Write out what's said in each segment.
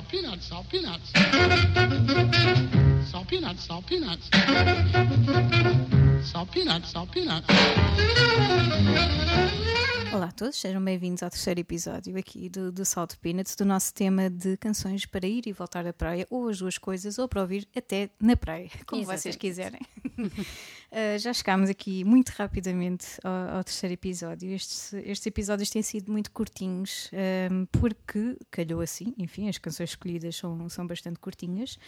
salt peanuts, salt peanuts. Salt peanuts, salt peanuts. Salt peanuts, salt peanuts. Olá a todos, sejam bem-vindos ao terceiro episódio aqui do, do Salt Peanuts, do nosso tema de canções para ir e voltar da praia, ou as duas coisas, ou para ouvir até na praia, como Exatamente. vocês quiserem. Uh, já chegámos aqui muito rapidamente ao, ao terceiro episódio. Estes, estes episódios têm sido muito curtinhos, um, porque calhou assim, enfim, as canções escolhidas são, são bastante curtinhas,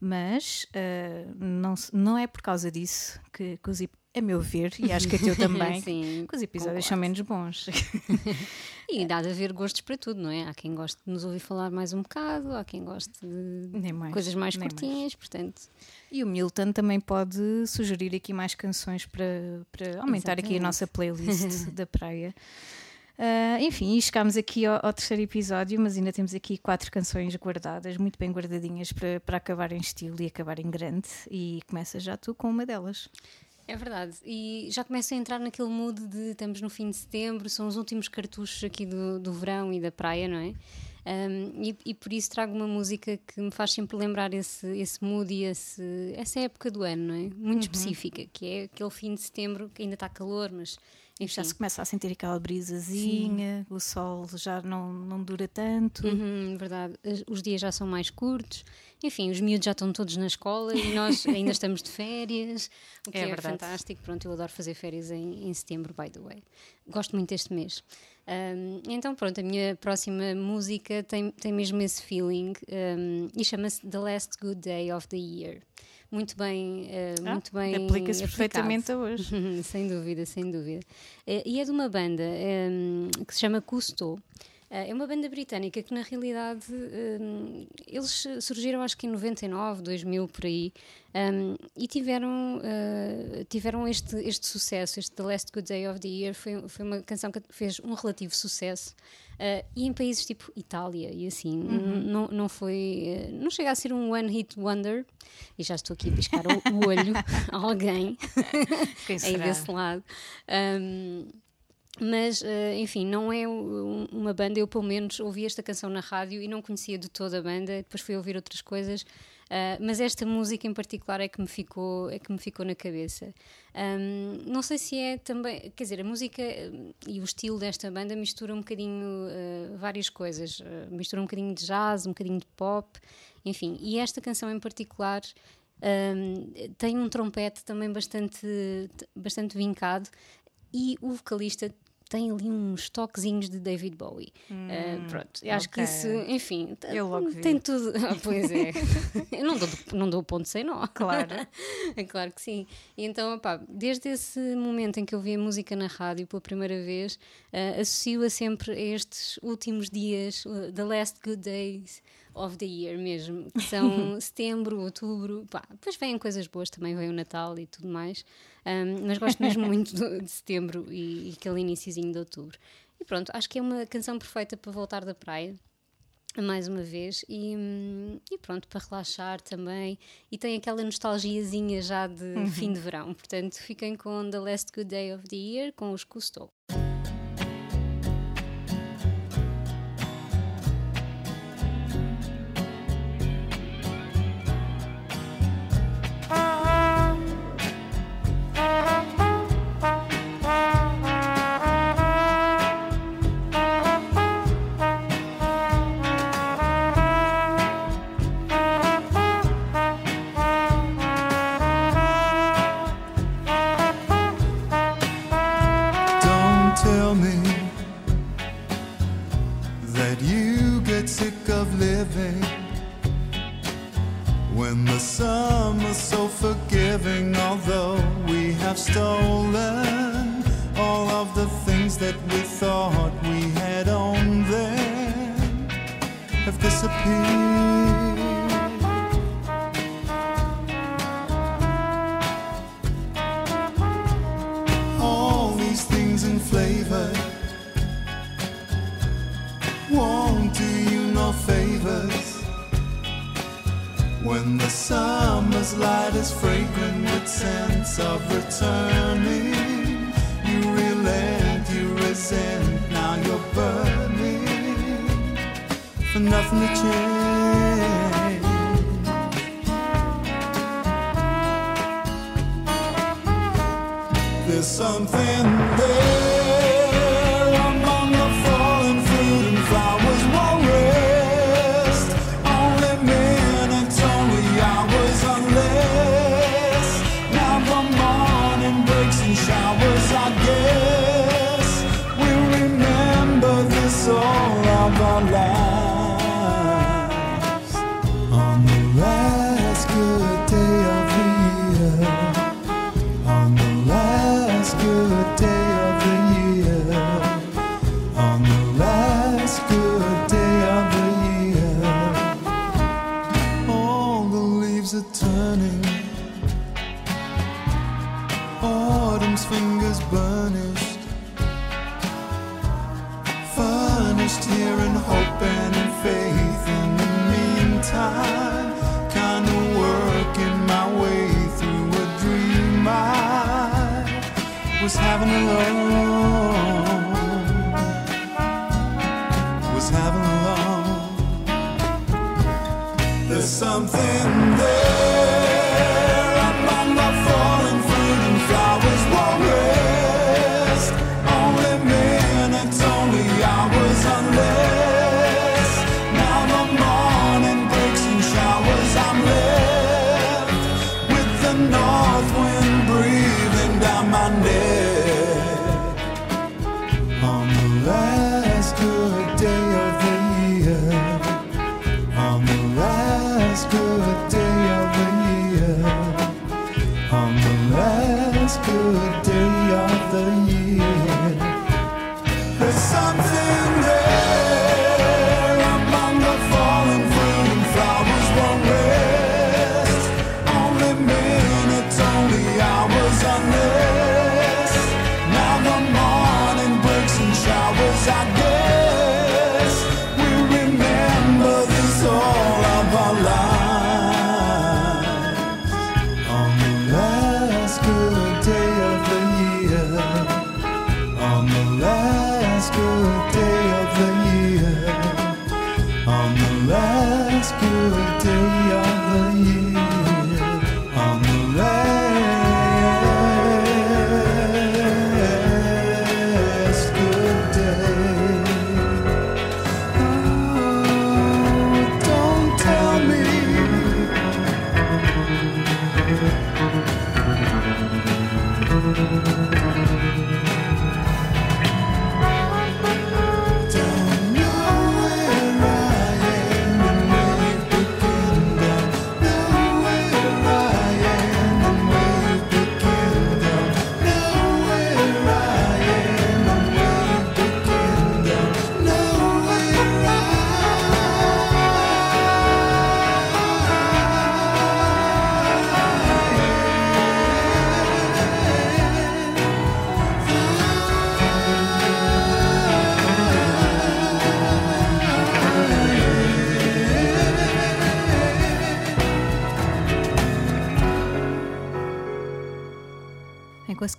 mas uh, não, não é por causa disso que, que os a meu ver, e acho que a teu também, Sim, que os episódios são menos bons. E dá de haver gostos para tudo, não é? Há quem goste de nos ouvir falar mais um bocado, há quem goste de mais, coisas mais curtinhas, portanto. E o Milton também pode sugerir aqui mais canções para, para aumentar aqui a Exatamente. nossa playlist da praia. Ah, enfim, chegámos aqui ao, ao terceiro episódio, mas ainda temos aqui quatro canções guardadas, muito bem guardadinhas para, para acabar em estilo e acabar em grande. E começa já tu com uma delas. É verdade. E já começo a entrar naquele mood de estamos no fim de setembro, são os últimos cartuchos aqui do, do verão e da praia, não é? Um, e, e por isso trago uma música que me faz sempre lembrar esse, esse mood e esse, essa época do ano, não é? Muito específica, que é aquele fim de setembro que ainda está calor, mas enfim. Já se começa a sentir aquela brisazinha, o sol já não, não dura tanto. Uhum, verdade. Os dias já são mais curtos. Enfim, os miúdos já estão todos na escola e nós ainda estamos de férias, o que É é, fantástico. Pronto, eu adoro fazer férias em, em setembro, by the way. Gosto muito deste mês. Ahm, então, pronto, a minha próxima música tem, tem mesmo esse feeling ahm, e chama-se The Last Good Day of the Year. Muito bem, ah, Ah, muito bem. Aplica-se perfeitamente a hoje. Sem dúvida, sem dúvida. Eh, e é de uma banda ehm, que se chama Cousteau. Eh, é uma banda britânica que, na realidade, ehm, eles surgiram acho que em 99, 2000, por aí, ehm, e tiveram, eh, tiveram este, este sucesso, este The Last Good Day of the Year, foi, foi uma canção que fez um relativo sucesso. eh, e em países tipo Itália e assim, n- não, não foi, não chega a ser um one hit wonder, e já estou aqui a piscar o, o olho a alguém, aí desse lado. Um, mas, eh, enfim, não é um- uma banda. Eu, pelo menos, ouvi esta canção na rádio e não conhecia de toda a banda. Depois fui ouvir outras coisas. ah, mas esta música em particular é que me ficou, é que me ficou na cabeça. Um, não sei se é também. Quer dizer, a música eh, e o estilo desta banda mistura um bocadinho eh, várias coisas. Eh, mistura um bocadinho de jazz, um bocadinho de pop, enfim. E esta canção em particular. Um, tem um trompete também bastante, bastante vincado e o vocalista tem ali uns toquezinhos de David Bowie. Uh, pronto, eu acho que Hum, ok. isso, enfim, t- Eu logo vi. tem tudo. Ah, pois é, eu não dou, não dou ponto sem nó. Claro. É claro que sim. E então, opá, desde esse momento em que eu vi a música na rádio pela primeira vez, uh, associo-a sempre a estes últimos dias, uh, the last good days of the year mesmo, que são setembro, outubro, pá, depois vêm coisas boas, também vem o Natal e tudo mais, Um, mas gosto mesmo muito de setembro e, e aquele iniciozinho de outubro. E pronto, acho que é uma canção perfeita para voltar da praia mais uma vez e, e pronto, para relaxar também e tem aquela nostalgiazinha já de fim de verão, portanto fiquem com The Last Good Day of the Year com os Cousteau. Of returning. You relent you resent now you're burning. For nothing to change Autumn's fingers burnished. Furnished here in hope and in faith. In the meantime, kind of working my way through a dream I was having alone. Good day of the year.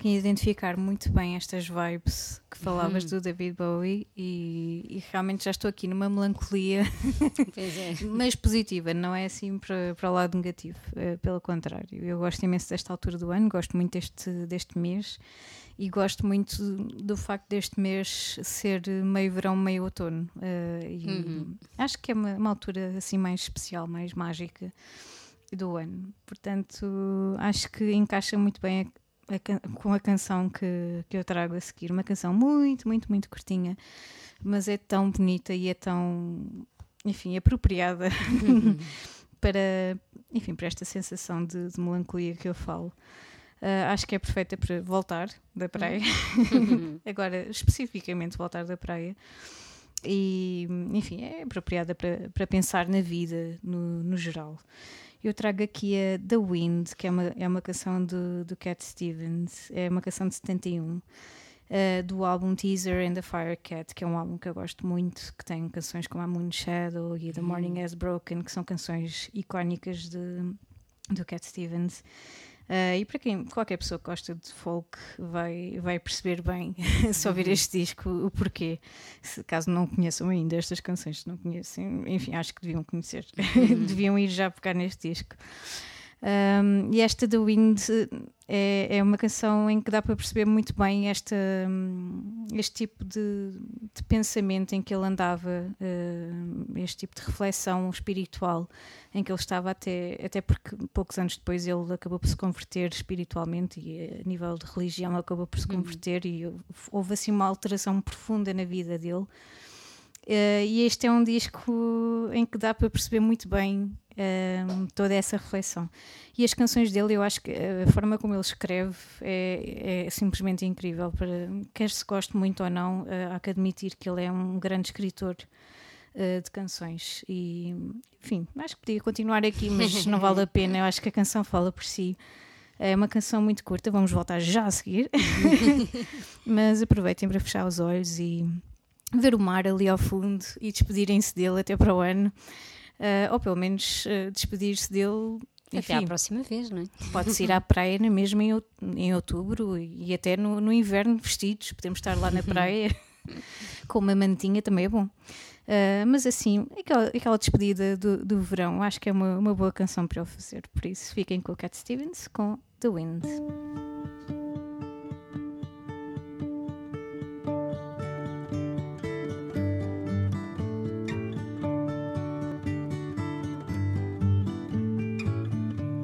Eu consegui identificar muito bem estas vibes que falavas do David Bowie e, e realmente já estou aqui numa melancolia, é. mas positiva, não é assim para, para o lado negativo, eh, pelo contrário. Eu gosto imenso desta altura do ano, gosto muito deste, deste mês e gosto muito do facto deste mês ser meio verão, meio outono. eh, e Acho que é uma, uma altura assim mais especial, mais mágica do ano. Portanto, acho que encaixa muito bem a- can- com a canção que, que eu trago a seguir. Uma canção muito, muito, muito curtinha, mas é tão bonita e é tão, enfim, apropriada para, enfim, para esta sensação de, de melancolia que eu falo. Ah, acho que é perfeita para voltar da praia. Agora, especificamente voltar da praia. E, enfim, é apropriada para, para pensar na vida no, no geral. Eu trago aqui a The Wind, que é uma, é uma canção do, do Cat Stevens, é uma canção de 71, eh, do álbum Teaser and the Fire Cat, que é um álbum que eu gosto muito, que tem canções como a Moon Shadow e The Morning Has Broken, que são canções icónicas de, do Cat Stevens. Eh, e para quem, qualquer pessoa que gosta de folk vai, vai perceber bem, se ouvir este disco, o porquê. Se, caso não conheçam ainda estas canções, se não conhecem, enfim, acho que deviam conhecer, deviam ir já pegar neste disco. Um, e esta The Wind é, é uma canção em que dá para perceber muito bem esta, hum, este tipo de, de pensamento em que ele andava, uh, este tipo de reflexão espiritual em que ele estava até, até porque poucos anos depois ele acabou por se converter espiritualmente e a nível de religião acabou por se Uhum. converter e houve assim uma alteração profunda na vida dele. Uh, e este é um disco em que dá para perceber muito bem um, toda essa reflexão. E as canções dele, eu acho que a forma como ele escreve é, é simplesmente incrível. Para, quer se goste muito ou não, uh, há que admitir que ele é um grande escritor uh, de canções. E, enfim, acho que podia continuar aqui, mas não vale a pena. Eu acho que a canção fala por si. É uma canção muito curta, vamos voltar já a seguir. mas aproveitem para fechar os olhos e ver o mar ali ao fundo e despedirem-se dele até para o ano. Uh, ou pelo menos uh, despedir-se dele. Enfim, Até à próxima vez, não é? Pode-se ir à praia na mesma em, em outubro e até no, no inverno vestidos. Podemos estar lá na praia com uma mantinha, também é bom. Uh, mas assim, aquela, aquela despedida do, do verão, acho que é uma, uma boa canção para ele fazer. Por isso, fiquem com o Cat Stevens com The Wind.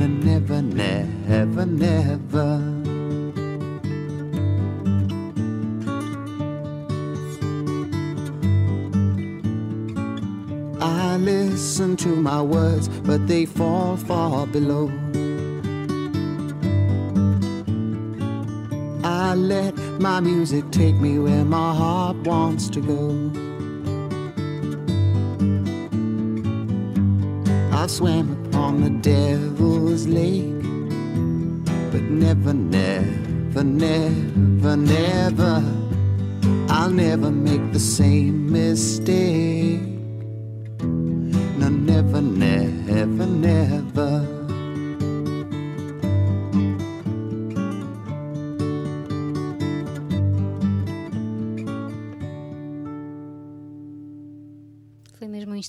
No, never, never, never. I listen to my words, but they fall far below. I let my music take me where my heart wants to go. I've swam upon the devil's lake, but never, never, never, never, I'll never make the same mistake.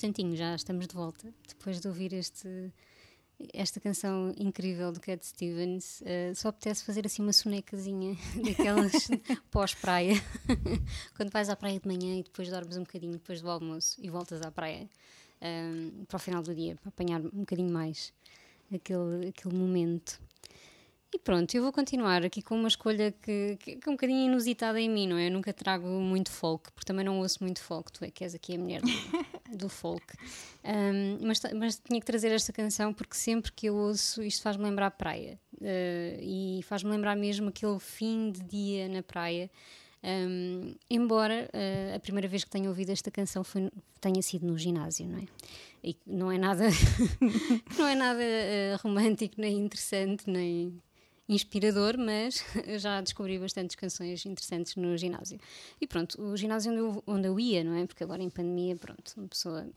Instantinho, já estamos de volta. Depois de ouvir este, esta canção incrível do Cat Stevens, eh, só apetece fazer assim uma sonecazinha daquelas pós-praia. Quando vais à praia de manhã e depois dormes um bocadinho depois do almoço e voltas à praia ehm, para o final do dia, para apanhar um bocadinho mais aquele, aquele momento. E pronto, eu vou continuar aqui com uma escolha que, que, que é um bocadinho inusitada em mim, não é? Eu nunca trago muito folk, porque também não ouço muito folk, tu é que és aqui a mulher do, do folk. Um, mas, mas tinha que trazer esta canção porque sempre que eu ouço isto faz-me lembrar a praia. Uh, e faz-me lembrar mesmo aquele fim de dia na praia. Um, embora uh, a primeira vez que tenha ouvido esta canção foi, tenha sido no ginásio, não é? E não é nada, não é nada uh, romântico, nem interessante, nem inspirador, mas já descobri bastantes canções interessantes no ginásio. E pronto, o ginásio onde eu, onde eu ia, não é? Porque agora em pandemia, pronto, uma pessoa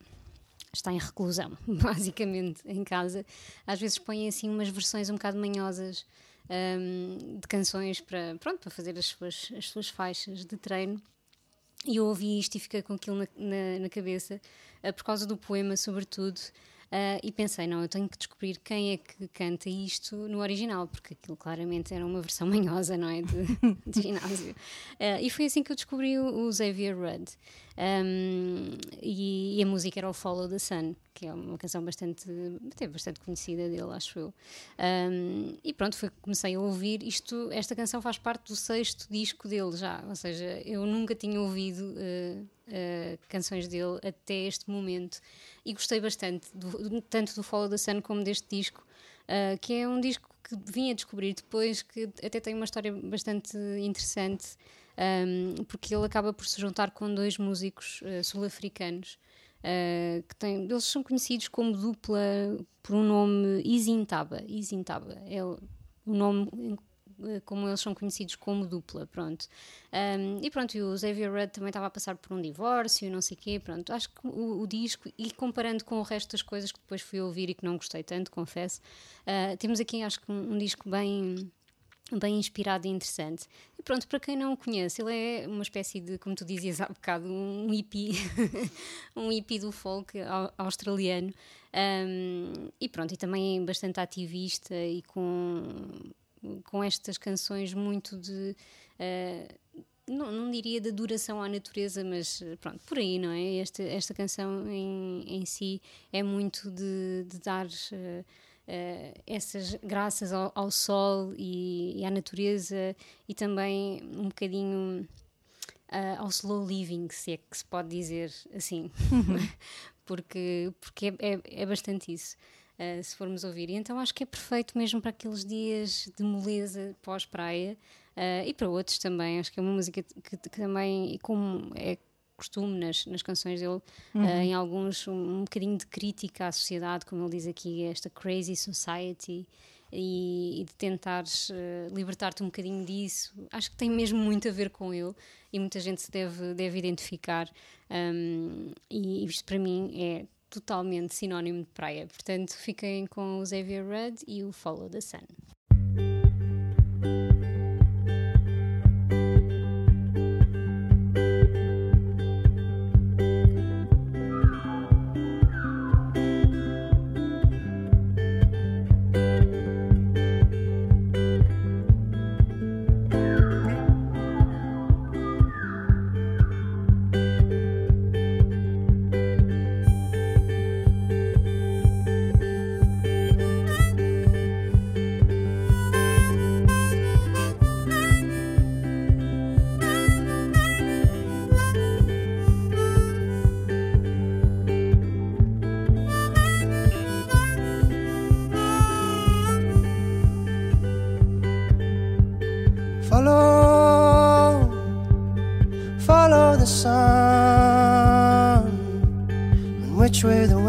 está em reclusão, basicamente, em casa. Às vezes põem assim umas versões um bocado manhosas hum, de canções para, pronto, para fazer as suas, as suas faixas de treino. E eu ouvi isto e fiquei com aquilo na, na, na cabeça, ah, por causa do poema, sobretudo. Ah, e pensei, não, eu tenho que descobrir quem é que canta isto no original, porque aquilo claramente era uma versão manhosa, não é? De, de ginásio. Ah, e foi assim que eu descobri o, o Xavier Rudd. Um, e, e a música era o Follow the Sun, que é uma canção bastante, até bastante conhecida dele, acho eu. Um, e pronto, foi comecei a ouvir. Isto, esta canção faz parte do sexto disco dele já, ou seja, eu nunca tinha ouvido uh, uh, canções dele até este momento e gostei bastante, do, tanto do Follow the Sun como deste disco, uh, que é um disco que vim a descobrir depois, que até tem uma história bastante interessante. Um, porque ele acaba por se juntar com dois músicos uh, sul-africanos uh, que tem, eles são conhecidos como dupla por um nome Izintaba. Izintaba é o, o nome eh, como eles são conhecidos como dupla, pronto. Um, e pronto, e o Xavier Rudd também estava a passar por um divórcio, não sei o quê, pronto. Acho que o, o, disco, e comparando com o resto das coisas que depois fui ouvir e que não gostei tanto, confesso, uh, temos aqui acho que um, um disco bem bem inspirado e interessante. E pronto, para quem não o conhece, ele é uma espécie de, como tu dizias há bocado, um hippie, um hippie do folk australiano. Um, e pronto, e também bastante ativista e com com estas canções muito de. Uh, não, não, diria de duração à natureza, mas pronto, por aí, não é? Esta, esta canção em, em si é muito de, de dar. Uh, Uh, essas graças ao, ao sol e, e, à natureza e também um bocadinho uh, ao slow living, se é que se pode dizer assim, uhum. porque, porque é, é, é, bastante isso uh, se formos ouvir. E então acho que é perfeito mesmo para aqueles dias de moleza pós-praia uh, e para outros também. Acho que é uma música que, que também, como é costume nas, nas canções dele, uhum. uh, em alguns, um, um bocadinho de crítica à sociedade, como ele diz aqui, esta crazy society. E, e de tentares uh, libertar-te um bocadinho disso, acho que tem mesmo muito a ver com ele e muita gente se deve, deve identificar. Um, e isto para mim é totalmente sinónimo de praia. Portanto, fiquem com o Xavier Rudd e o Follow the Sun.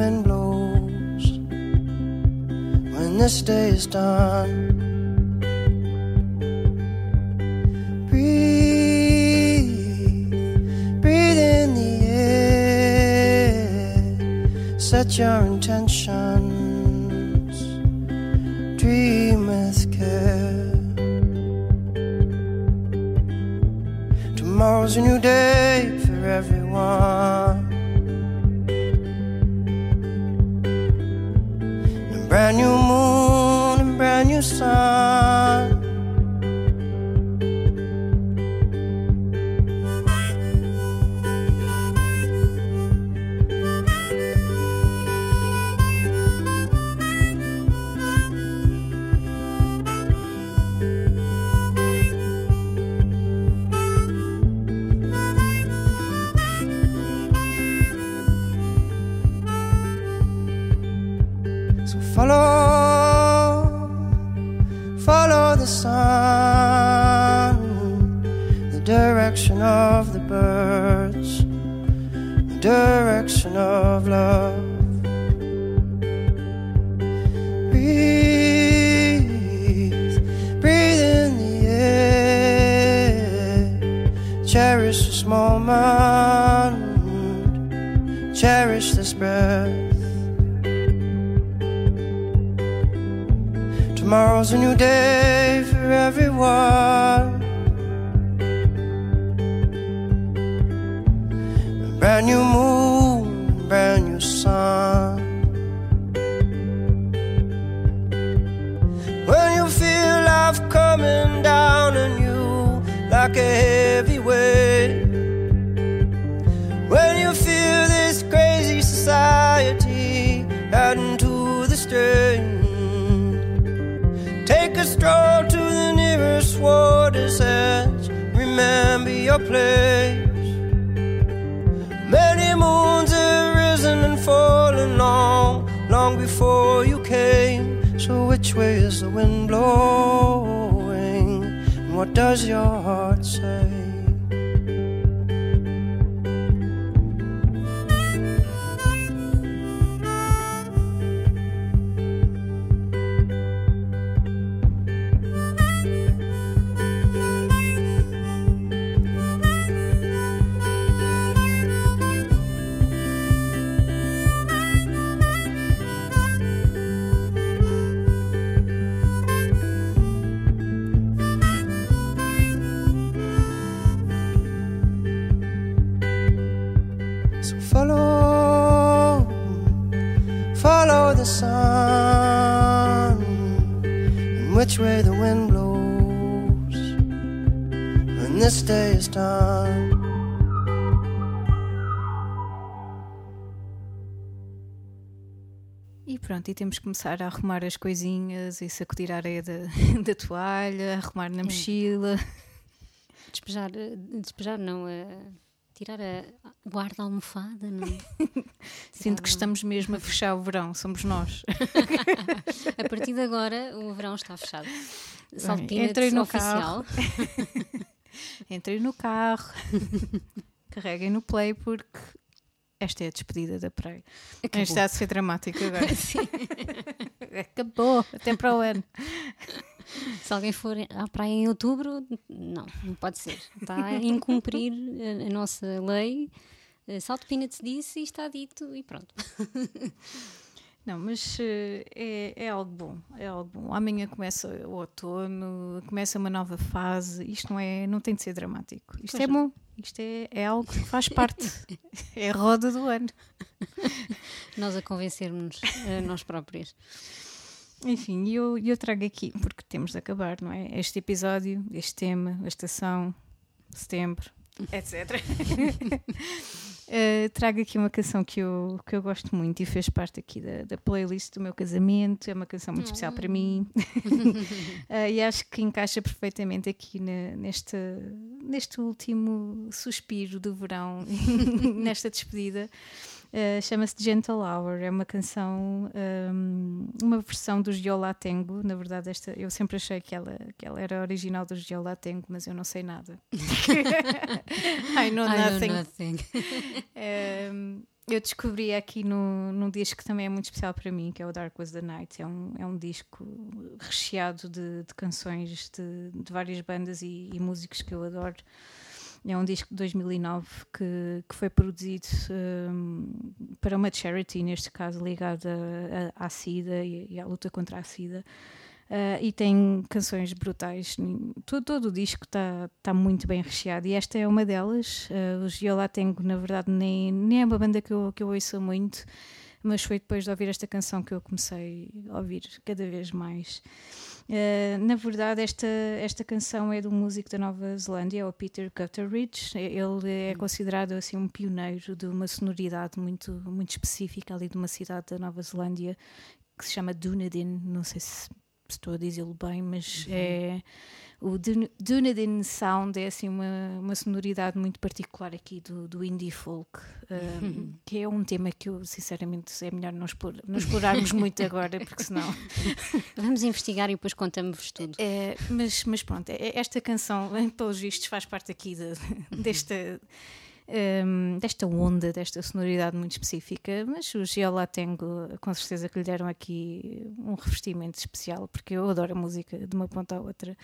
wind blows. When this day is done, breathe, breathe in the air. Set your intentions, dream with care. Tomorrow's a new day for everyone. follow, follow the sun, the direction of the birds, the direction of love. Tomorrow's a new day for everyone. your place. Many moons have risen and fallen long, long before you came. So which way is the wind blowing? And what does your heart say? So follow, follow the sun, and which way the wind blows when this day is done. E pronto, e temos que começar a arrumar as coisinhas e sacudir a areia da, da toalha, arrumar na mochila. Despejar, despejar não, é tirar a guarda-almofada, não é? Sinto que estamos mesmo a fechar o verão, somos nós. A partir de agora o verão está fechado. Salpina entrei no oficial. Entrem no carro, carreguem no play porque esta é a despedida da praia. Acabou. Está a ser dramático agora. Sim. Acabou, até para o ano. Se alguém for à praia em outubro, não, não pode ser. Está a incumprir a, a nossa lei. Eh, Salto Peanuts disse e está dito e pronto. Não, mas eh, é, é algo bom, é algo bom. Amanhã começa o outono, começa uma nova fase. Isto não é, não tem de ser dramático. Isto Pois é bom. Isto é, é algo que faz parte. é a roda do ano. Nós a convencermos a nós próprios. Enfim, e eu, eu trago aqui, porque temos de acabar, não é? Este episódio, este tema, a estação, setembro, etc. Eh, trago aqui uma canção que eu, que eu gosto muito e fez parte aqui da, da playlist do meu casamento. É uma canção muito especial para mim Eh, e acho que encaixa perfeitamente aqui na- neste, neste último suspiro do verão, nesta despedida. Uh, Chama-se Gentle Hour, é uma canção, um, uma versão dos Yola Tengo. Na verdade, esta, eu sempre achei que ela, que ela era original dos Yola Tengo, mas eu não sei nada. I know I know nothing. nothing. Um, eu descobri aqui no, num disco que também é muito especial para mim, que é o Dark Was the Night. É um, é um disco recheado de, de canções de, de várias bandas e, e músicos que eu adoro. É um disco de 2009 que, que foi produzido um, para uma charity, neste caso ligada à- SIDA e, e à luta contra a SIDA. Uh, e tem canções brutais. Todo, todo o disco está tá muito bem recheado e esta é uma delas. Uh, os Yola Tengo, na verdade, nem, nem é uma banda que eu, que eu ouço muito, mas foi depois de ouvir esta canção que eu comecei a ouvir cada vez mais. Uh, na verdade, esta, esta canção é um músico da Nova Zelândia, o Peter Gutteridge. Ele é considerado assim um pioneiro de uma sonoridade muito, muito específica ali de uma cidade da Nova Zelândia que se chama Dunedin. Não sei se se estou a dizê-lo bem, mas é o Dun- Dunedin Sound é assim uma, uma sonoridade muito particular aqui do, do indie folk, um, que é um tema que eu sinceramente é melhor não, expor- não explorarmos muito agora, porque senão Vamos investigar e depois contamos-vos tudo. é, mas, mas pronto, é- esta canção, pelos vistos, faz parte aqui de- desta, hum, desta onda, desta sonoridade muito específica. Mas o Giola Tengo, com certeza que lhe deram aqui um revestimento especial, porque eu adoro a música de uma ponta à outra.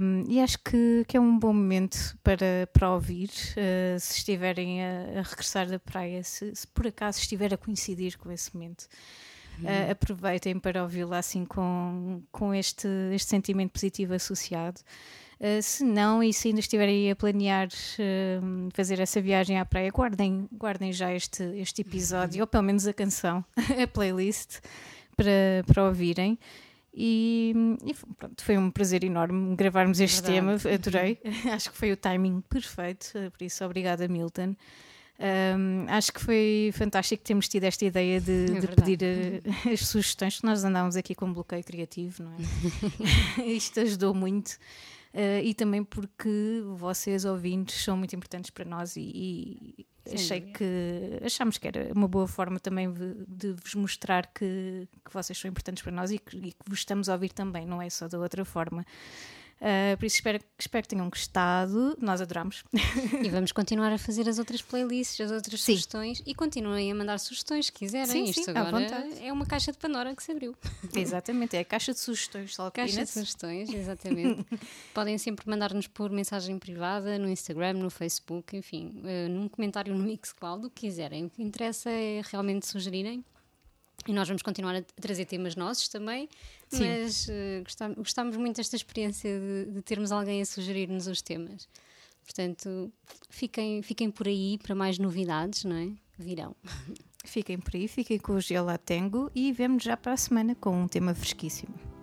Hum, e acho que, que é um bom momento para, para ouvir, eh, se estiverem a, a regressar da praia, se, se por acaso estiver a coincidir com esse momento. Uh, aproveitem para ouvi-la assim com, com este, este sentimento positivo associado. Uh, se não, e se ainda estiverem a planear uh, fazer essa viagem à praia, guardem, guardem já este, este episódio, ou pelo menos a canção, a playlist, para, para ouvirem. E, e pronto, foi um prazer enorme gravarmos este Verdade. tema, adorei. Acho que foi o timing perfeito, uh, por isso, obrigada, Milton. Um, acho que foi fantástico termos tido esta ideia de, de verdade. pedir uh, as sugestões, que nós andámos aqui com um bloqueio criativo, não é? Isto ajudou muito. Uh, e também porque vocês ouvintes são muito importantes para nós e, e achei que achámos que era uma boa forma também de, de vos mostrar que, que vocês são importantes para nós e que, e que vos estamos a ouvir também, não é só da outra forma. Uh, por isso espero, espero que tenham gostado, nós adoramos. E vamos continuar a fazer as outras playlists, as outras Sim. sugestões e continuem a mandar sugestões se quiserem. Sim, Isto sim, agora é uma caixa de Pandora que se abriu. Exatamente, é a caixa de sugestões só Caixa de sugestões, exatamente. Podem sempre mandar-nos por mensagem privada no Instagram, no Facebook, enfim, eh, num comentário no Mixcloud, o que quiserem. O que interessa é realmente sugerirem. E nós vamos continuar a trazer temas nossos também, Sim. mas gostamos, gostamos muito desta experiência de, de termos alguém a sugerir-nos os temas. Portanto, fiquem, fiquem por aí para mais novidades, não é? Virão. Fiquem por aí, fiquem com o Gelo Tango e vemos já para a semana com um tema fresquíssimo.